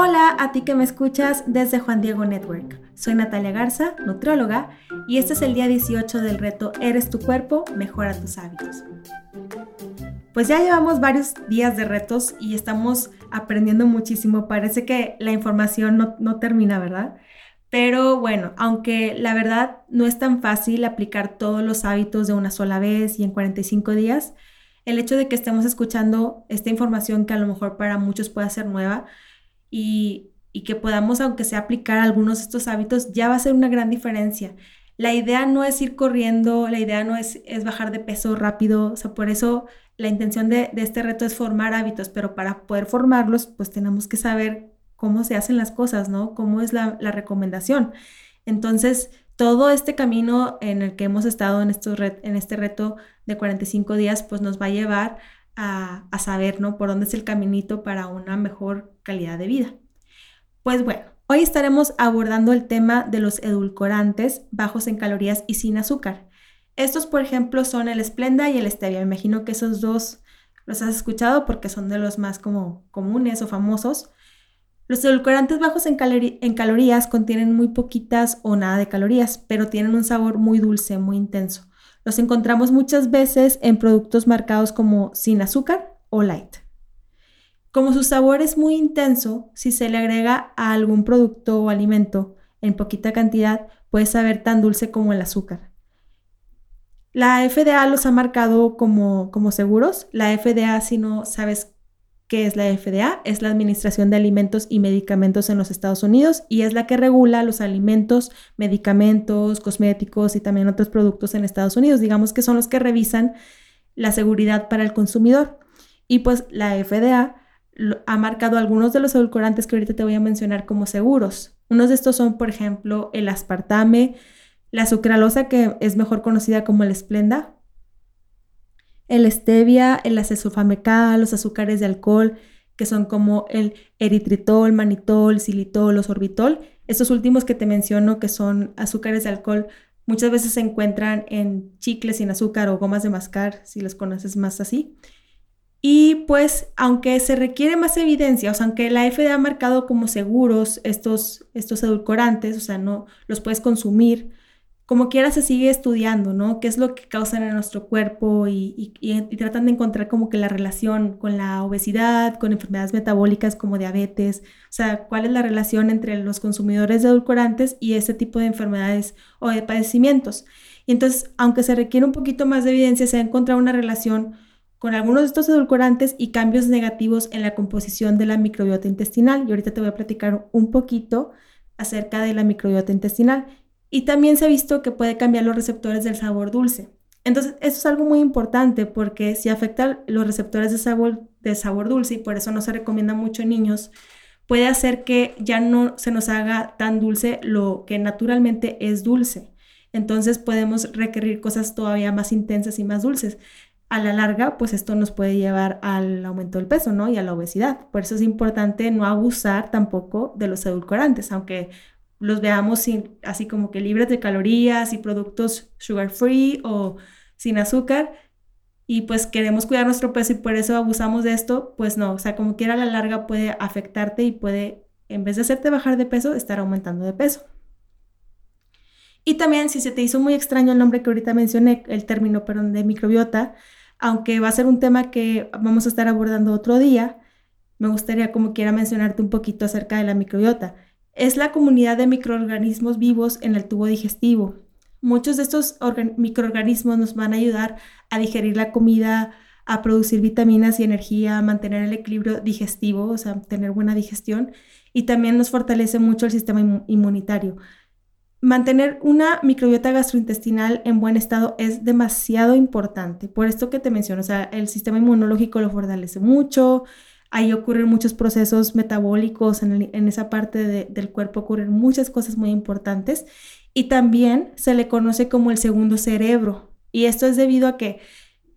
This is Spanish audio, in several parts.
Hola a ti que me escuchas desde Juan Diego Network. Soy Natalia Garza, nutrióloga, y este es el día 18 del reto Eres tu cuerpo, mejora tus hábitos. Pues ya llevamos varios días de retos y estamos aprendiendo muchísimo. Parece que la información no, no termina, ¿verdad? Pero bueno, aunque la verdad no es tan fácil aplicar todos los hábitos de una sola vez y en 45 días, el hecho de que estemos escuchando esta información que a lo mejor para muchos pueda ser nueva, y, que podamos, aunque sea aplicar algunos de estos hábitos, ya va a ser una gran diferencia. La idea no es ir corriendo, la idea no es, es bajar de peso rápido, o sea, por eso la intención de, este reto es formar hábitos, pero para poder formarlos, pues tenemos que saber cómo se hacen las cosas, ¿no? Cómo es la, recomendación. Entonces, todo este camino en el que hemos estado en, estos en este reto de 45 días, pues nos va a llevar a, saber, ¿no? Por dónde es el caminito para una mejor calidad de vida. Pues bueno, hoy estaremos abordando el tema de los edulcorantes bajos en calorías y sin azúcar. Estos, por ejemplo, son el Splenda y el Stevia. Me imagino que esos dos los has escuchado porque son de los más como comunes o famosos. Los edulcorantes bajos en, en, calorías contienen muy poquitas o nada de calorías, pero tienen un sabor muy dulce, muy intenso. Los encontramos muchas veces en productos marcados como sin azúcar o light. Como su sabor es muy intenso, si se le agrega a algún producto o alimento en poquita cantidad, puede saber tan dulce como el azúcar. La FDA los ha marcado como, como seguros. La FDA, si no sabes ¿Qué es la FDA? Es la Administración de Alimentos y Medicamentos en los Estados Unidos y es la que regula los alimentos, medicamentos, cosméticos y también otros productos en Estados Unidos. Digamos que son los que revisan la seguridad para el consumidor. Y pues la FDA ha marcado algunos de los edulcorantes que ahorita te voy a mencionar como seguros. Unos de estos son, por ejemplo, el aspartame, la sucralosa, que es mejor conocida como el Splenda, el stevia, el acesulfamecal, los azúcares de alcohol, que son como el eritritol, manitol, xilitol, los sorbitol. Estos últimos que te menciono, que son azúcares de alcohol, muchas veces se encuentran en chicles sin azúcar o gomas de mascar, si los conoces más así. Y pues, aunque se requiere más evidencia, o sea, aunque la FDA ha marcado como seguros estos, estos edulcorantes, o sea, no los puedes consumir, como quiera se sigue estudiando, ¿no? ¿Qué es lo que causan en nuestro cuerpo y, tratan de encontrar como que la relación con la obesidad, con enfermedades metabólicas como diabetes, o sea, cuál es la relación entre los consumidores de edulcorantes y ese tipo de enfermedades o de padecimientos. Y entonces, aunque se requiere un poquito más de evidencia, se ha encontrado una relación con algunos de estos edulcorantes y cambios negativos en la composición de la microbiota intestinal. Y ahorita te voy a platicar un poquito acerca de la microbiota intestinal. Y también se ha visto que puede cambiar los receptores del sabor dulce. Entonces, eso es algo muy importante porque si afecta los receptores de sabor, de sabor dulce y por eso no se recomienda mucho en niños, puede hacer que ya no se nos haga tan dulce lo que naturalmente es dulce. Entonces podemos requerir cosas todavía más intensas y más dulces. A la larga, pues esto nos puede llevar al aumento del peso, ¿no? Y a la obesidad. Por eso es importante no abusar tampoco de los edulcorantes, aunque los veamos así como que libres de calorías y productos sugar free o sin azúcar y pues queremos cuidar nuestro peso y por eso abusamos de esto, pues no, o sea, como quiera a la larga puede afectarte y puede, en vez de hacerte bajar de peso, estar aumentando de peso. Y también si se te hizo muy extraño el nombre que ahorita mencioné, el término, perdón, de microbiota, aunque va a ser un tema que vamos a estar abordando otro día, me gustaría como quiera mencionarte un poquito acerca de la microbiota es la comunidad de microorganismos vivos en el tubo digestivo. Muchos de estos microorganismos nos van a ayudar a digerir la comida, a producir vitaminas y energía, a mantener el equilibrio digestivo, o sea, tener buena digestión, y también nos fortalece mucho el sistema inmunitario. Mantener una microbiota gastrointestinal en buen estado es demasiado importante. Por esto que te menciono, o sea, el sistema inmunológico lo fortalece mucho, Ahí ocurren muchos procesos metabólicos, en, esa parte del cuerpo ocurren muchas cosas muy importantes y también se le conoce como el segundo cerebro. Y esto es debido a que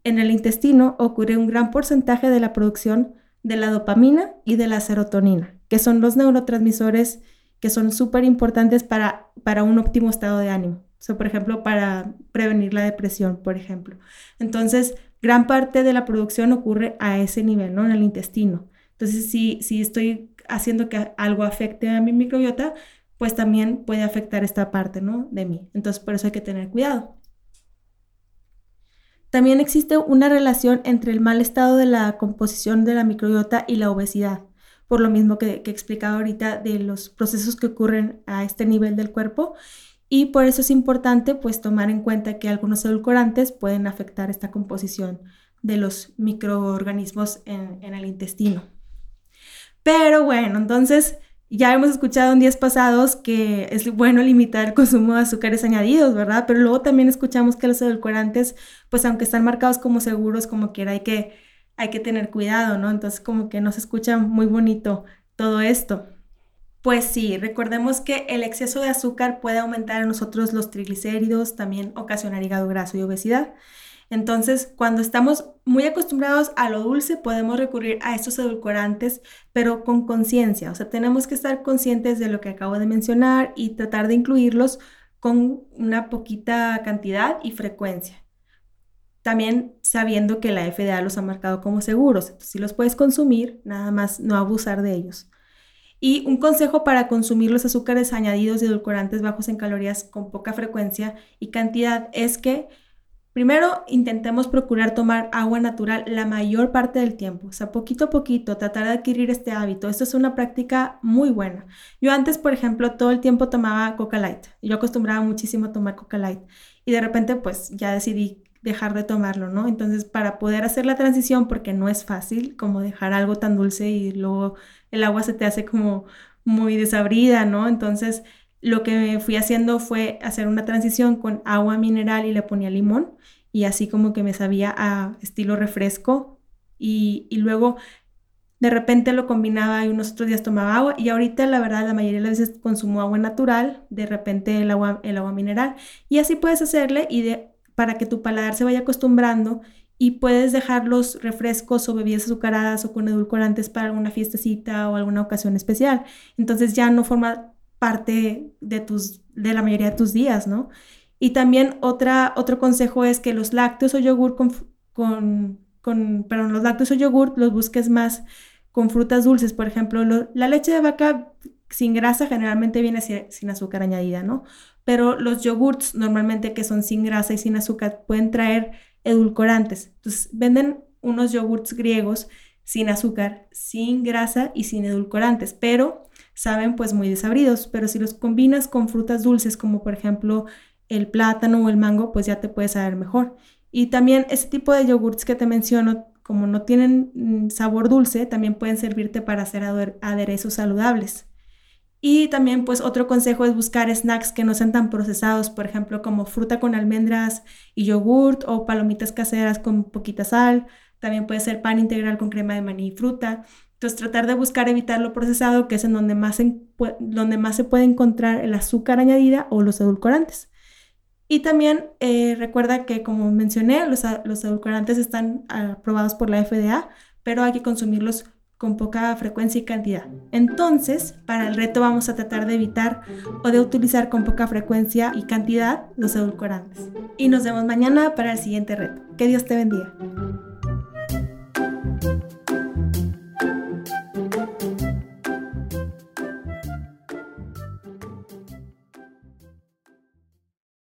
en el intestino ocurre un gran porcentaje de la producción de la dopamina y de la serotonina, que son los neurotransmisores que son súper importantes para, para un óptimo estado de ánimo. O sea, por ejemplo, para prevenir la depresión, por ejemplo. Entonces, gran parte de la producción ocurre a ese nivel, ¿no? En el intestino. Entonces, si, estoy haciendo que algo afecte a mi microbiota, pues también puede afectar esta parte, ¿no? De mí. Entonces, por eso hay que tener cuidado. También existe una relación entre el mal estado de la composición de la microbiota y la obesidad, por lo mismo que, que he explicado ahorita de los procesos que ocurren a este nivel del cuerpo y por eso es importante pues tomar en cuenta que algunos edulcorantes pueden afectar esta composición de los microorganismos en, el intestino. Pero bueno, entonces ya hemos escuchado en días pasados que es bueno limitar el consumo de azúcares añadidos, ¿verdad? Pero luego también escuchamos que los edulcorantes, pues aunque están marcados como seguros, como quiera, hay que, hay que tener cuidado, ¿no? Entonces como que no se escucha muy bonito todo esto. Pues sí, recordemos que el exceso de azúcar puede aumentar en nosotros los triglicéridos, también ocasionar hígado graso y obesidad. Entonces, cuando estamos muy acostumbrados a lo dulce, podemos recurrir a estos edulcorantes, pero con conciencia. O sea, tenemos que estar conscientes de lo que acabo de mencionar y tratar de incluirlos con una poquita cantidad y frecuencia. También sabiendo que la FDA los ha marcado como seguros. Si los puedes consumir, nada más no abusar de ellos. Y un consejo para consumir los azúcares añadidos y edulcorantes bajos en calorías con poca frecuencia y cantidad es que primero intentemos procurar tomar agua natural la mayor parte del tiempo, o sea, poquito a poquito, tratar de adquirir este hábito. Esto es una práctica muy buena. Yo antes, por ejemplo, todo el tiempo tomaba Coca Light. Yo acostumbraba muchísimo a tomar Coca Light y de repente pues ya decidí dejar de tomarlo, ¿no? Entonces, para poder hacer la transición, porque no es fácil como dejar algo tan dulce y luego el agua se te hace como muy desabrida, ¿no? Entonces, lo que fui haciendo fue hacer una transición con agua mineral y le ponía limón y así como que me sabía a estilo refresco y, luego de repente lo combinaba y unos otros días tomaba agua y ahorita la verdad la mayoría de las veces consumo agua natural, de repente el agua, el agua mineral y así puedes hacerle y de, para que tu paladar se vaya acostumbrando y puedes dejar los refrescos o bebidas azucaradas o con edulcorantes para alguna fiestecita o alguna ocasión especial. Entonces ya no forma parte de, tus, de la mayoría de tus días, ¿no? Y también otra, otro consejo es que los lácteos o yogur con, con, los lácteos o yogur los busques más con frutas dulces. Por ejemplo, la leche de vaca sin grasa generalmente viene sin azúcar añadida, ¿no? Pero los yogurts normalmente que son sin grasa y sin azúcar pueden traer edulcorantes. Entonces, venden unos yogurts griegos sin azúcar, sin grasa y sin edulcorantes, pero saben pues muy desabridos, pero si los combinas con frutas dulces como por ejemplo el plátano o el mango, pues ya te puede saber mejor. Y también ese tipo de yogurts que te menciono, como no tienen mm, sabor dulce, también pueden servirte para hacer aderezos saludables. Y también pues otro consejo es buscar snacks que no sean tan procesados, por ejemplo como fruta con almendras y yogurt o palomitas caseras con poquita sal. También puede ser pan integral con crema de maní y fruta. Entonces tratar de buscar evitar lo procesado, que es en donde más, donde más se puede encontrar el azúcar añadida o los edulcorantes. Y también eh, recuerda que, como mencioné, los, los edulcorantes están aprobados por la FDA, pero hay que consumirlos con poca frecuencia y cantidad. Entonces, para el reto vamos a tratar de evitar o de utilizar con poca frecuencia y cantidad los edulcorantes. Y nos vemos mañana para el siguiente reto. Que Dios te bendiga.